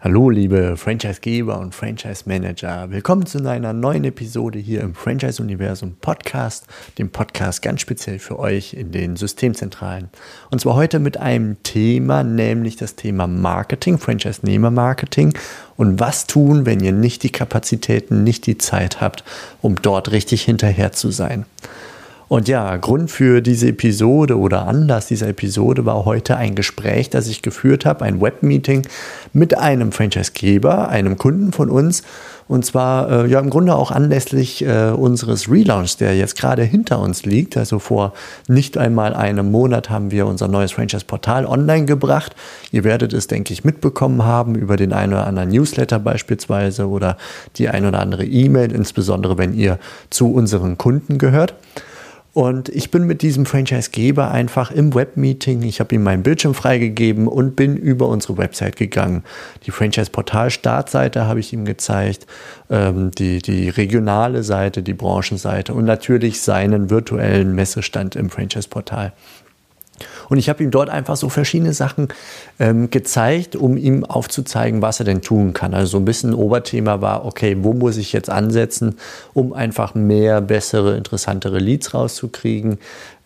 Hallo liebe Franchisegeber und Franchise-Manager, willkommen zu einer neuen Episode hier im Franchise-Universum Podcast, dem Podcast ganz speziell für euch in den Systemzentralen. Und zwar heute mit einem Thema, nämlich das Thema Marketing, Franchise-Nehmer-Marketing und was tun, wenn ihr nicht die Kapazitäten, nicht die Zeit habt, um dort richtig hinterher zu sein. Und ja, Grund für diese Episode oder Anlass dieser Episode war heute ein Gespräch, das ich geführt habe, ein Webmeeting mit einem Franchisegeber, einem Kunden von uns. Und zwar äh, ja im Grunde auch anlässlich äh, unseres Relaunchs, der jetzt gerade hinter uns liegt. Also vor nicht einmal einem Monat haben wir unser neues Franchise-Portal online gebracht. Ihr werdet es, denke ich, mitbekommen haben über den einen oder anderen Newsletter beispielsweise oder die ein oder andere E-Mail, insbesondere wenn ihr zu unseren Kunden gehört. Und ich bin mit diesem Franchise-Geber einfach im Webmeeting, ich habe ihm meinen Bildschirm freigegeben und bin über unsere Website gegangen. Die Franchise-Portal-Startseite habe ich ihm gezeigt, ähm, die, die regionale Seite, die Branchenseite und natürlich seinen virtuellen Messestand im Franchise-Portal. Und ich habe ihm dort einfach so verschiedene Sachen ähm, gezeigt, um ihm aufzuzeigen, was er denn tun kann. Also so ein bisschen Oberthema war, okay, wo muss ich jetzt ansetzen, um einfach mehr, bessere, interessantere Leads rauszukriegen,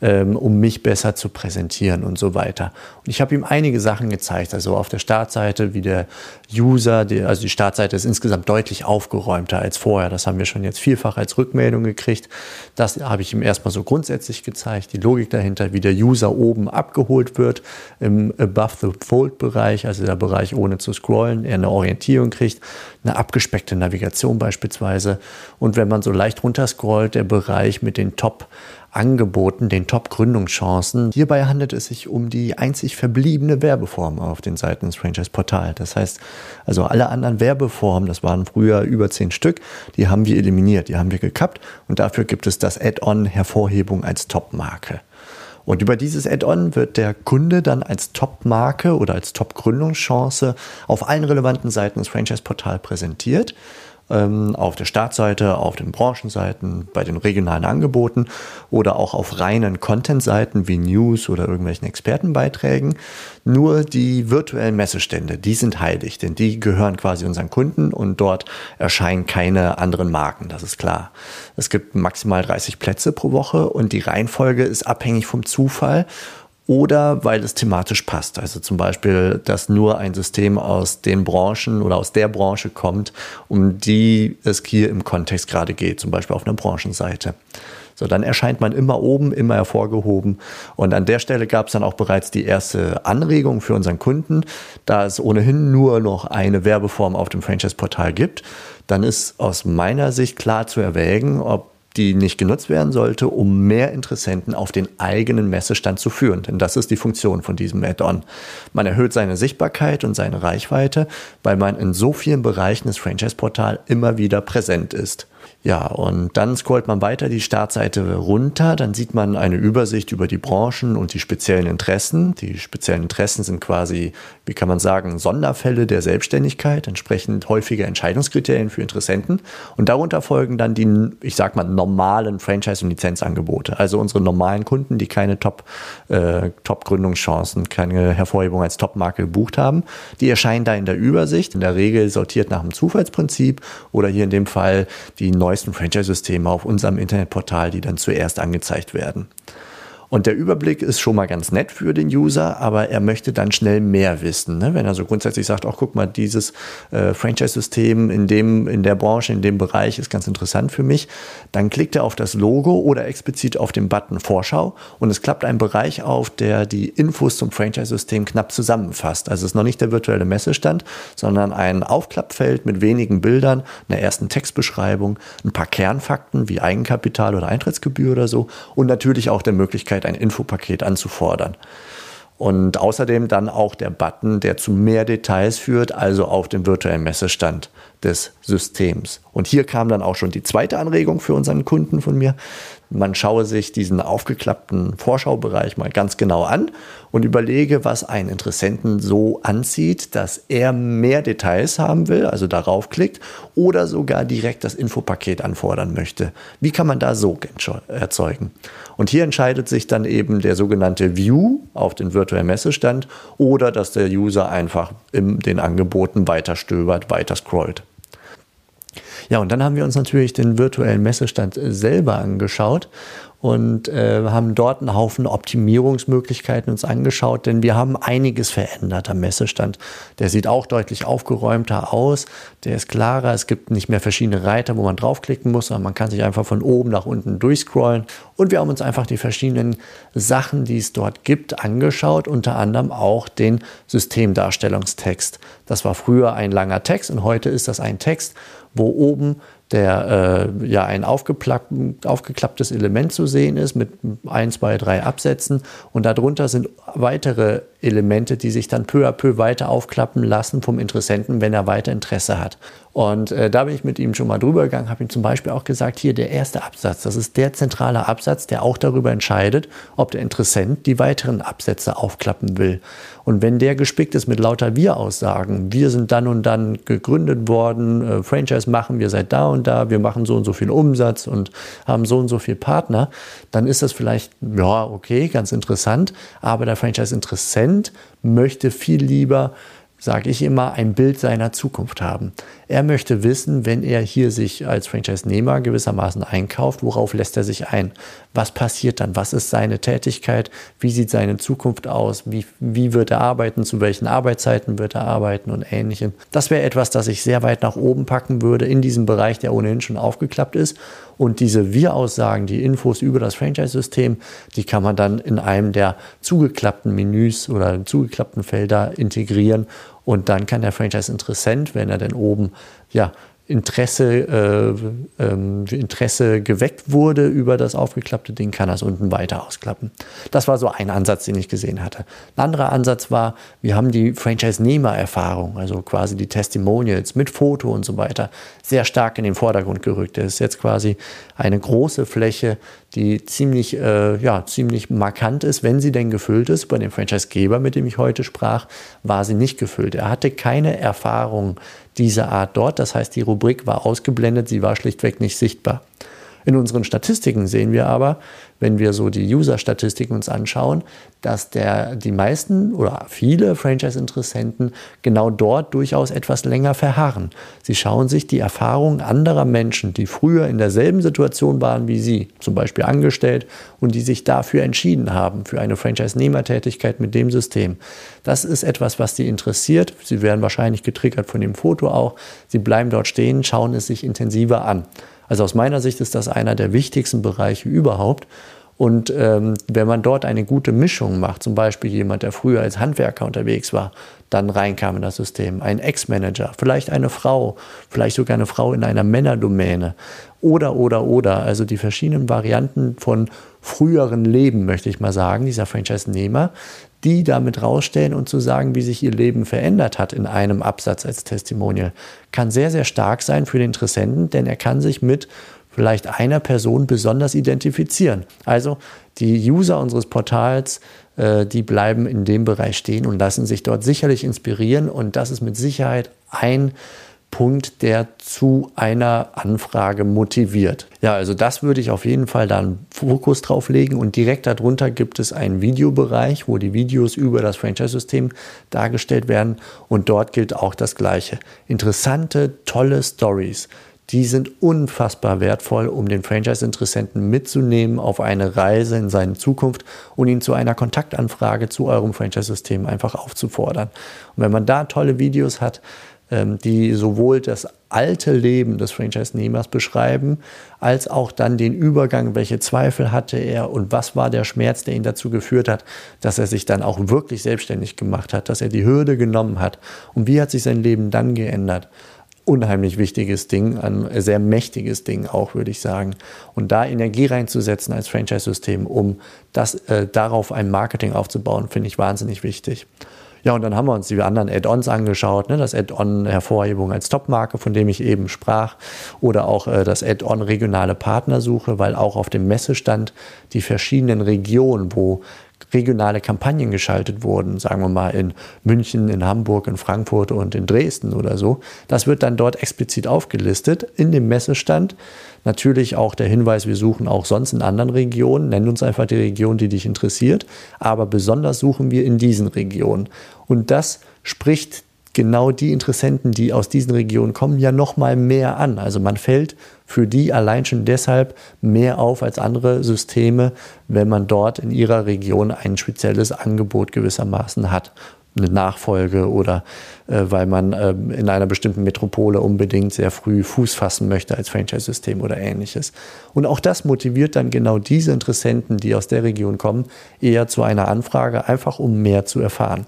ähm, um mich besser zu präsentieren und so weiter. Und ich habe ihm einige Sachen gezeigt. Also auf der Startseite, wie der User, die, also die Startseite ist insgesamt deutlich aufgeräumter als vorher. Das haben wir schon jetzt vielfach als Rückmeldung gekriegt. Das habe ich ihm erstmal so grundsätzlich gezeigt. Die Logik dahinter, wie der User oben abgeholt wird im Above the Fold Bereich, also der Bereich ohne zu scrollen, er eine Orientierung kriegt, eine abgespeckte Navigation beispielsweise. Und wenn man so leicht runterscrollt, der Bereich mit den Top Angeboten, den Top-Gründungschancen. Hierbei handelt es sich um die einzig verbliebene Werbeform auf den Seiten des Franchise-Portals. Das heißt, also alle anderen Werbeformen, das waren früher über zehn Stück, die haben wir eliminiert, die haben wir gekappt und dafür gibt es das Add-on Hervorhebung als Top-Marke. Und über dieses Add-on wird der Kunde dann als Top-Marke oder als Top-Gründungschance auf allen relevanten Seiten des Franchise-Portals präsentiert auf der Startseite, auf den Branchenseiten, bei den regionalen Angeboten oder auch auf reinen Content-Seiten wie News oder irgendwelchen Expertenbeiträgen. Nur die virtuellen Messestände, die sind heilig, denn die gehören quasi unseren Kunden und dort erscheinen keine anderen Marken, das ist klar. Es gibt maximal 30 Plätze pro Woche und die Reihenfolge ist abhängig vom Zufall oder weil es thematisch passt. Also zum Beispiel, dass nur ein System aus den Branchen oder aus der Branche kommt, um die es hier im Kontext gerade geht, zum Beispiel auf einer Branchenseite. So, dann erscheint man immer oben, immer hervorgehoben. Und an der Stelle gab es dann auch bereits die erste Anregung für unseren Kunden, da es ohnehin nur noch eine Werbeform auf dem Franchise-Portal gibt. Dann ist aus meiner Sicht klar zu erwägen, ob die nicht genutzt werden sollte, um mehr Interessenten auf den eigenen Messestand zu führen. Denn das ist die Funktion von diesem Add-on. Man erhöht seine Sichtbarkeit und seine Reichweite, weil man in so vielen Bereichen des Franchise-Portals immer wieder präsent ist. Ja, und dann scrollt man weiter die Startseite runter, dann sieht man eine Übersicht über die Branchen und die speziellen Interessen. Die speziellen Interessen sind quasi, wie kann man sagen, Sonderfälle der Selbstständigkeit, entsprechend häufige Entscheidungskriterien für Interessenten. Und darunter folgen dann die, ich sag mal, normalen Franchise- und Lizenzangebote. Also unsere normalen Kunden, die keine Top, äh, Top-Gründungschancen, keine Hervorhebung als Top-Marke gebucht haben, die erscheinen da in der Übersicht, in der Regel sortiert nach dem Zufallsprinzip oder hier in dem Fall die neuesten Franchise-Systeme auf unserem Internetportal, die dann zuerst angezeigt werden. Und der Überblick ist schon mal ganz nett für den User, aber er möchte dann schnell mehr wissen. Ne? Wenn er so grundsätzlich sagt, auch guck mal, dieses äh, Franchise-System in in der Branche, in dem Bereich ist ganz interessant für mich, dann klickt er auf das Logo oder explizit auf den Button Vorschau und es klappt ein Bereich auf, der die Infos zum Franchise-System knapp zusammenfasst. Also es ist noch nicht der virtuelle Messestand, sondern ein Aufklappfeld mit wenigen Bildern, einer ersten Textbeschreibung, ein paar Kernfakten wie Eigenkapital oder Eintrittsgebühr oder so und natürlich auch der Möglichkeit, Möglichkeit, ein Infopaket anzufordern. Und außerdem dann auch der Button, der zu mehr Details führt, also auf dem virtuellen Messestand. Des Systems. Und hier kam dann auch schon die zweite Anregung für unseren Kunden von mir. Man schaue sich diesen aufgeklappten Vorschaubereich mal ganz genau an und überlege, was einen Interessenten so anzieht, dass er mehr Details haben will, also darauf klickt oder sogar direkt das Infopaket anfordern möchte. Wie kann man da so erzeugen? Und hier entscheidet sich dann eben der sogenannte View auf den virtuellen Messestand oder dass der User einfach in den Angeboten weiter stöbert, weiter scrollt. Ja, und dann haben wir uns natürlich den virtuellen Messestand selber angeschaut und äh, haben dort einen Haufen Optimierungsmöglichkeiten uns angeschaut, denn wir haben einiges verändert am Messestand. Der sieht auch deutlich aufgeräumter aus, der ist klarer, es gibt nicht mehr verschiedene Reiter, wo man draufklicken muss, sondern man kann sich einfach von oben nach unten durchscrollen und wir haben uns einfach die verschiedenen Sachen, die es dort gibt, angeschaut, unter anderem auch den Systemdarstellungstext. Das war früher ein langer Text und heute ist das ein Text, wo oben der äh, ja ein aufgeklapptes Element zu sehen ist mit ein, zwei, drei Absätzen. Und darunter sind weitere Elemente, die sich dann peu à peu weiter aufklappen lassen vom Interessenten, wenn er weiter Interesse hat. Und äh, da bin ich mit ihm schon mal drüber gegangen, habe ihm zum Beispiel auch gesagt, hier der erste Absatz, das ist der zentrale Absatz, der auch darüber entscheidet, ob der Interessent die weiteren Absätze aufklappen will. Und wenn der gespickt ist mit lauter Wir-Aussagen, wir sind dann und dann gegründet worden, äh, Franchise machen wir seit da und da, wir machen so und so viel Umsatz und haben so und so viel Partner, dann ist das vielleicht, ja, okay, ganz interessant, aber der Franchise-Interessent möchte viel lieber sage ich immer, ein Bild seiner Zukunft haben. Er möchte wissen, wenn er hier sich als Franchise-Nehmer gewissermaßen einkauft, worauf lässt er sich ein? Was passiert dann? Was ist seine Tätigkeit? Wie sieht seine Zukunft aus? Wie, wie wird er arbeiten? Zu welchen Arbeitszeiten wird er arbeiten und ähnlichem? Das wäre etwas, das ich sehr weit nach oben packen würde in diesem Bereich, der ohnehin schon aufgeklappt ist. Und diese Wir-Aussagen, die Infos über das Franchise-System, die kann man dann in einem der zugeklappten Menüs oder zugeklappten Felder integrieren und dann kann der Franchise-Interessent, wenn er denn oben ja, Interesse, äh, ähm, Interesse geweckt wurde über das aufgeklappte Ding, kann es unten weiter ausklappen. Das war so ein Ansatz, den ich gesehen hatte. Ein anderer Ansatz war, wir haben die Franchise-Nehmer-Erfahrung, also quasi die Testimonials mit Foto und so weiter, sehr stark in den Vordergrund gerückt. Das ist jetzt quasi eine große Fläche, die ziemlich, äh, ja, ziemlich markant ist, wenn sie denn gefüllt ist. Bei dem Franchise-Geber, mit dem ich heute sprach, war sie nicht gefüllt. Er hatte keine Erfahrung dieser Art dort. Das heißt, die Rubrik war ausgeblendet, sie war schlichtweg nicht sichtbar. In unseren Statistiken sehen wir aber, wenn wir so die User-Statistiken uns anschauen, dass der, die meisten oder viele Franchise-Interessenten genau dort durchaus etwas länger verharren. Sie schauen sich die Erfahrungen anderer Menschen, die früher in derselben Situation waren wie Sie, zum Beispiel angestellt, und die sich dafür entschieden haben, für eine Franchise-Nehmertätigkeit mit dem System. Das ist etwas, was Sie interessiert. Sie werden wahrscheinlich getriggert von dem Foto auch. Sie bleiben dort stehen, schauen es sich intensiver an. Also aus meiner Sicht ist das einer der wichtigsten Bereiche überhaupt. Und ähm, wenn man dort eine gute Mischung macht, zum Beispiel jemand, der früher als Handwerker unterwegs war, dann reinkam in das System, ein Ex-Manager, vielleicht eine Frau, vielleicht sogar eine Frau in einer Männerdomäne oder, oder, oder, also die verschiedenen Varianten von früheren Leben, möchte ich mal sagen, dieser Franchise-Nehmer, die damit rausstellen und zu sagen, wie sich ihr Leben verändert hat in einem Absatz als Testimonial, kann sehr, sehr stark sein für den Interessenten, denn er kann sich mit vielleicht einer Person besonders identifizieren. Also die User unseres Portals, äh, die bleiben in dem Bereich stehen und lassen sich dort sicherlich inspirieren und das ist mit Sicherheit ein Punkt, der zu einer Anfrage motiviert. Ja, also das würde ich auf jeden Fall dann Fokus drauf legen und direkt darunter gibt es einen Videobereich, wo die Videos über das Franchise-System dargestellt werden und dort gilt auch das Gleiche. Interessante, tolle Stories. Die sind unfassbar wertvoll, um den Franchise-Interessenten mitzunehmen auf eine Reise in seine Zukunft und ihn zu einer Kontaktanfrage zu eurem Franchise-System einfach aufzufordern. Und wenn man da tolle Videos hat, die sowohl das alte Leben des Franchise-Nehmers beschreiben, als auch dann den Übergang, welche Zweifel hatte er und was war der Schmerz, der ihn dazu geführt hat, dass er sich dann auch wirklich selbstständig gemacht hat, dass er die Hürde genommen hat und wie hat sich sein Leben dann geändert. Unheimlich wichtiges Ding, ein sehr mächtiges Ding auch, würde ich sagen. Und da Energie reinzusetzen als Franchise-System, um das, äh, darauf ein Marketing aufzubauen, finde ich wahnsinnig wichtig. Ja, und dann haben wir uns die anderen Add-ons angeschaut, ne? das Add-on Hervorhebung als Top-Marke, von dem ich eben sprach, oder auch äh, das Add-on regionale Partnersuche, weil auch auf dem Messestand die verschiedenen Regionen, wo regionale Kampagnen geschaltet wurden, sagen wir mal in München, in Hamburg, in Frankfurt und in Dresden oder so. Das wird dann dort explizit aufgelistet in dem Messestand. Natürlich auch der Hinweis, wir suchen auch sonst in anderen Regionen. Nenn uns einfach die Region, die dich interessiert. Aber besonders suchen wir in diesen Regionen. Und das spricht genau die Interessenten, die aus diesen Regionen kommen, ja noch mal mehr an. Also man fällt für die allein schon deshalb mehr auf als andere Systeme, wenn man dort in ihrer Region ein spezielles Angebot gewissermaßen hat eine Nachfolge oder äh, weil man äh, in einer bestimmten Metropole unbedingt sehr früh Fuß fassen möchte als Franchise-System oder ähnliches. Und auch das motiviert dann genau diese Interessenten, die aus der Region kommen, eher zu einer Anfrage, einfach um mehr zu erfahren.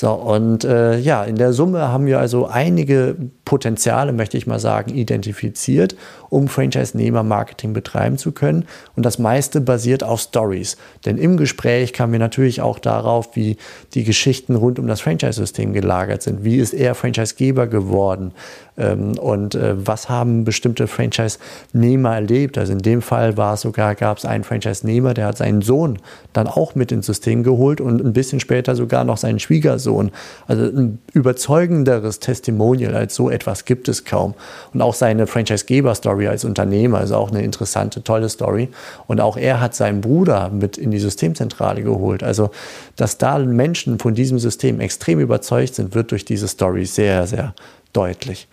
So, und äh, ja, in der Summe haben wir also einige Potenziale, möchte ich mal sagen, identifiziert, um Franchise-Nehmer-Marketing betreiben zu können. Und das meiste basiert auf Stories. Denn im Gespräch kamen wir natürlich auch darauf, wie die Geschichten rund um das Franchise-System gelagert sind. Wie ist er Franchise-Geber geworden? Ähm, und äh, was haben bestimmte Franchise-Nehmer erlebt? Also in dem Fall war es sogar, gab es einen Franchise-Nehmer, der hat seinen Sohn dann auch mit ins System geholt und ein bisschen später sogar noch seinen Schwiegersohn. Also ein überzeugenderes Testimonial als so etwas gibt es kaum. Und auch seine Franchise-Geber-Story als Unternehmer ist auch eine interessante, tolle Story. Und auch er hat seinen Bruder mit in die Systemzentrale geholt. Also, dass da Menschen von diesem System extrem überzeugt sind, wird durch diese Story sehr, sehr deutlich.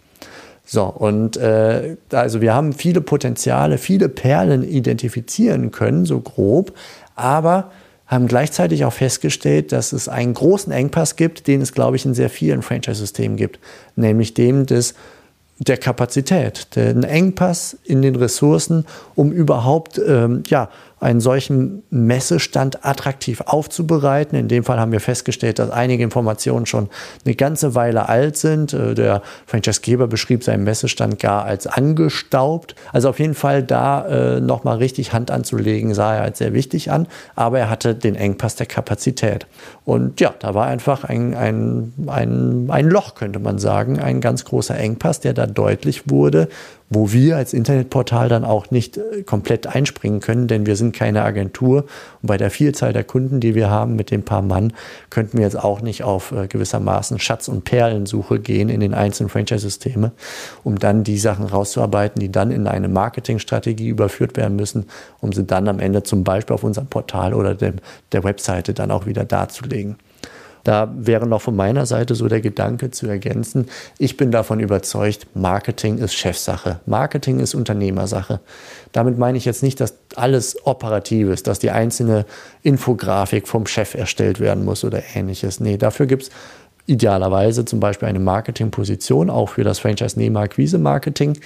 So, und äh, also wir haben viele Potenziale, viele Perlen identifizieren können, so grob, aber haben gleichzeitig auch festgestellt, dass es einen großen Engpass gibt, den es, glaube ich, in sehr vielen Franchise-Systemen gibt, nämlich dem des der Kapazität, den Engpass in den Ressourcen, um überhaupt ähm, ja, einen solchen Messestand attraktiv aufzubereiten. In dem Fall haben wir festgestellt, dass einige Informationen schon eine ganze Weile alt sind. Äh, der Franchisegeber beschrieb seinen Messestand gar als angestaubt. Also auf jeden Fall da äh, nochmal richtig Hand anzulegen, sah er als sehr wichtig an. Aber er hatte den Engpass der Kapazität. Und ja, da war einfach ein, ein, ein, ein Loch, könnte man sagen, ein ganz großer Engpass, der da deutlich wurde wo wir als Internetportal dann auch nicht äh, komplett einspringen können, denn wir sind keine Agentur. Und bei der Vielzahl der Kunden, die wir haben mit den paar Mann, könnten wir jetzt auch nicht auf äh, gewissermaßen Schatz- und Perlensuche gehen in den einzelnen Franchise-Systeme, um dann die Sachen rauszuarbeiten, die dann in eine Marketingstrategie überführt werden müssen, um sie dann am Ende zum Beispiel auf unserem Portal oder dem, der Webseite dann auch wieder darzulegen. Da wäre noch von meiner Seite so der Gedanke zu ergänzen, ich bin davon überzeugt, Marketing ist Chefsache, Marketing ist Unternehmersache. Damit meine ich jetzt nicht, dass alles operativ ist, dass die einzelne Infografik vom Chef erstellt werden muss oder ähnliches. Nee, dafür gibt es idealerweise zum Beispiel eine Marketingposition, auch für das Franchise-Nehmer-Akquise-Marketing.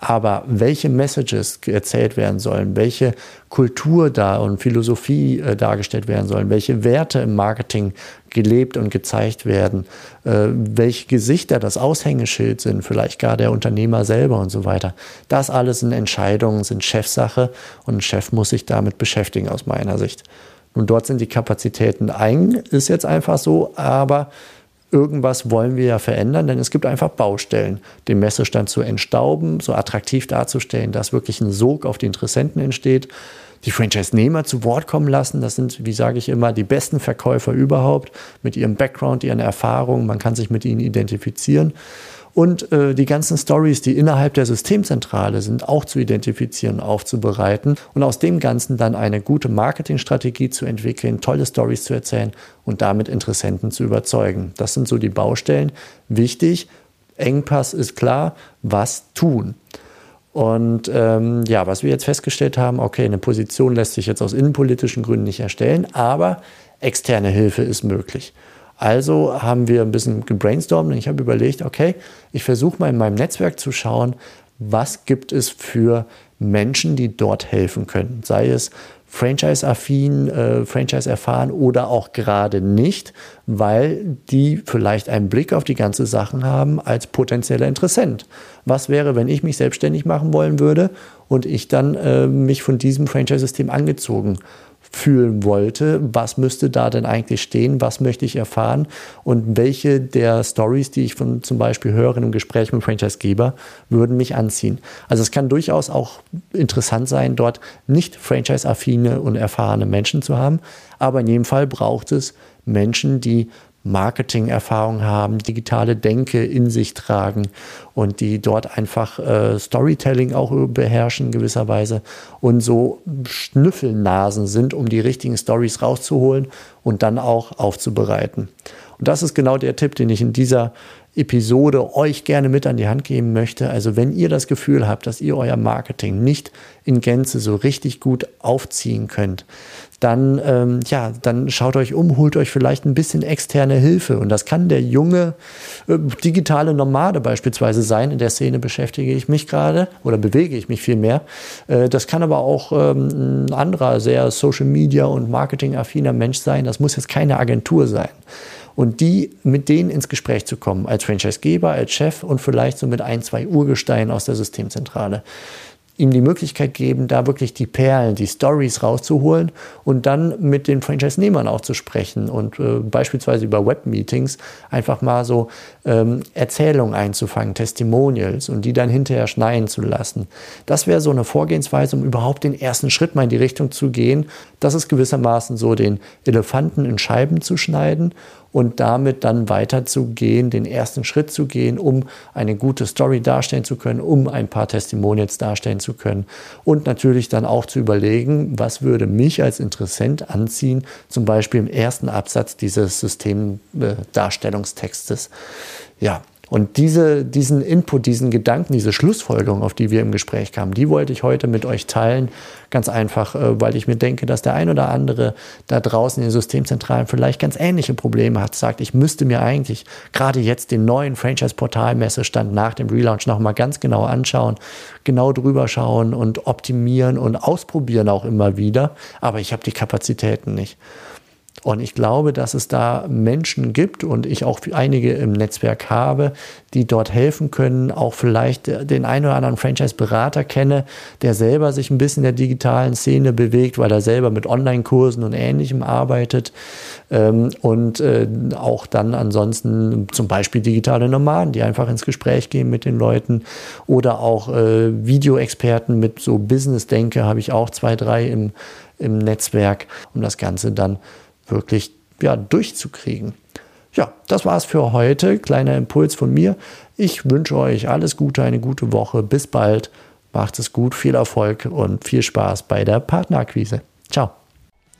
Aber welche Messages erzählt werden sollen, welche Kultur da und Philosophie äh, dargestellt werden sollen, welche Werte im Marketing gelebt und gezeigt werden, äh, welche Gesichter das Aushängeschild sind, vielleicht gar der Unternehmer selber und so weiter. Das alles sind Entscheidungen, sind Chefsache und ein Chef muss sich damit beschäftigen aus meiner Sicht. Und dort sind die Kapazitäten eng, ist jetzt einfach so, aber irgendwas wollen wir ja verändern, denn es gibt einfach Baustellen, den Messestand zu entstauben, so attraktiv darzustellen, dass wirklich ein Sog auf die Interessenten entsteht, die Franchise-Nehmer zu Wort kommen lassen. Das sind, wie sage ich immer, die besten Verkäufer überhaupt mit ihrem Background, ihren Erfahrungen. Man kann sich mit ihnen identifizieren und äh, die ganzen Stories, die innerhalb der Systemzentrale sind, auch zu identifizieren, aufzubereiten und aus dem Ganzen dann eine gute Marketingstrategie zu entwickeln, tolle Stories zu erzählen und damit Interessenten zu überzeugen. Das sind so die Baustellen. Wichtig, Engpass ist klar, was tun. Und ähm, ja, was wir jetzt festgestellt haben, okay, eine Position lässt sich jetzt aus innenpolitischen Gründen nicht erstellen, aber externe Hilfe ist möglich. Also haben wir ein bisschen gebrainstormt und ich habe überlegt, okay, ich versuche mal in meinem Netzwerk zu schauen, was gibt es für Menschen, die dort helfen können. Sei es Franchise-affin, äh, Franchise erfahren oder auch gerade nicht, weil die vielleicht einen Blick auf die ganze Sachen haben als potenzieller Interessent. Was wäre, wenn ich mich selbstständig machen wollen würde und ich dann äh, mich von diesem Franchise-System angezogen fühlen wollte, was müsste da denn eigentlich stehen, was möchte ich erfahren und welche der Stories, die ich von zum Beispiel höre in einem Gespräch mit Franchisegeber, würden mich anziehen. Also es kann durchaus auch interessant sein, dort nicht franchise-affine und erfahrene Menschen zu haben, aber in jedem Fall braucht es Menschen, die Marketing-Erfahrung haben, digitale Denke in sich tragen und die dort einfach äh, Storytelling auch beherrschen gewisserweise und so Schnüffelnasen sind, um die richtigen Stories rauszuholen und dann auch aufzubereiten. Und das ist genau der Tipp, den ich in dieser Episode euch gerne mit an die Hand geben möchte. Also wenn ihr das Gefühl habt, dass ihr euer Marketing nicht in Gänze so richtig gut aufziehen könnt, dann, ähm, ja, dann schaut euch um, holt euch vielleicht ein bisschen externe Hilfe. Und das kann der junge äh, digitale Nomade beispielsweise sein. In der Szene beschäftige ich mich gerade oder bewege ich mich viel mehr. Äh, das kann aber auch ähm, ein anderer sehr Social Media und Marketing-affiner Mensch sein. Das muss jetzt keine Agentur sein und die mit denen ins Gespräch zu kommen, als Franchisegeber, als Chef und vielleicht so mit ein, zwei Urgesteinen aus der Systemzentrale ihm die Möglichkeit geben, da wirklich die Perlen, die Stories rauszuholen und dann mit den Franchise-Nehmern auch zu sprechen und äh, beispielsweise über Web-Meetings einfach mal so ähm, Erzählungen einzufangen, Testimonials und die dann hinterher schneiden zu lassen. Das wäre so eine Vorgehensweise, um überhaupt den ersten Schritt mal in die Richtung zu gehen. Das ist gewissermaßen so, den Elefanten in Scheiben zu schneiden und damit dann weiterzugehen, den ersten Schritt zu gehen, um eine gute Story darstellen zu können, um ein paar Testimonials darstellen zu können und natürlich dann auch zu überlegen, was würde mich als Interessent anziehen, zum Beispiel im ersten Absatz dieses Systemdarstellungstextes. Ja, und diese, diesen Input, diesen Gedanken, diese Schlussfolgerung, auf die wir im Gespräch kamen, die wollte ich heute mit euch teilen. Ganz einfach, äh, weil ich mir denke, dass der ein oder andere da draußen in den Systemzentralen vielleicht ganz ähnliche Probleme hat, sagt, ich müsste mir eigentlich gerade jetzt den neuen Franchise-Portal-Messestand nach dem Relaunch nochmal ganz genau anschauen, genau drüber schauen und optimieren und ausprobieren auch immer wieder. Aber ich habe die Kapazitäten nicht. Und ich glaube, dass es da Menschen gibt und ich auch einige im Netzwerk habe, die dort helfen können, auch vielleicht den einen oder anderen Franchise-Berater kenne, der selber sich ein bisschen in der digitalen Szene bewegt, weil er selber mit Online-Kursen und Ähnlichem arbeitet ähm, und äh, auch dann ansonsten zum Beispiel digitale Nomaden, die einfach ins Gespräch gehen mit den Leuten oder auch äh, Videoexperten mit so Business-Denke habe ich auch zwei, drei im, im Netzwerk, um das Ganze dann wirklich ja, durchzukriegen. Ja, das war's für heute. Kleiner Impuls von mir. Ich wünsche euch alles Gute, eine gute Woche. Bis bald. Macht es gut, viel Erfolg und viel Spaß bei der Partnerakquise. Ciao.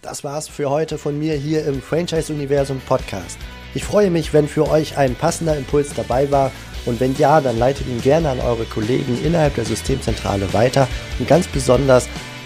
Das war's für heute von mir hier im Franchise Universum Podcast. Ich freue mich, wenn für euch ein passender Impuls dabei war und wenn ja, dann leitet ihn gerne an eure Kollegen innerhalb der Systemzentrale weiter und ganz besonders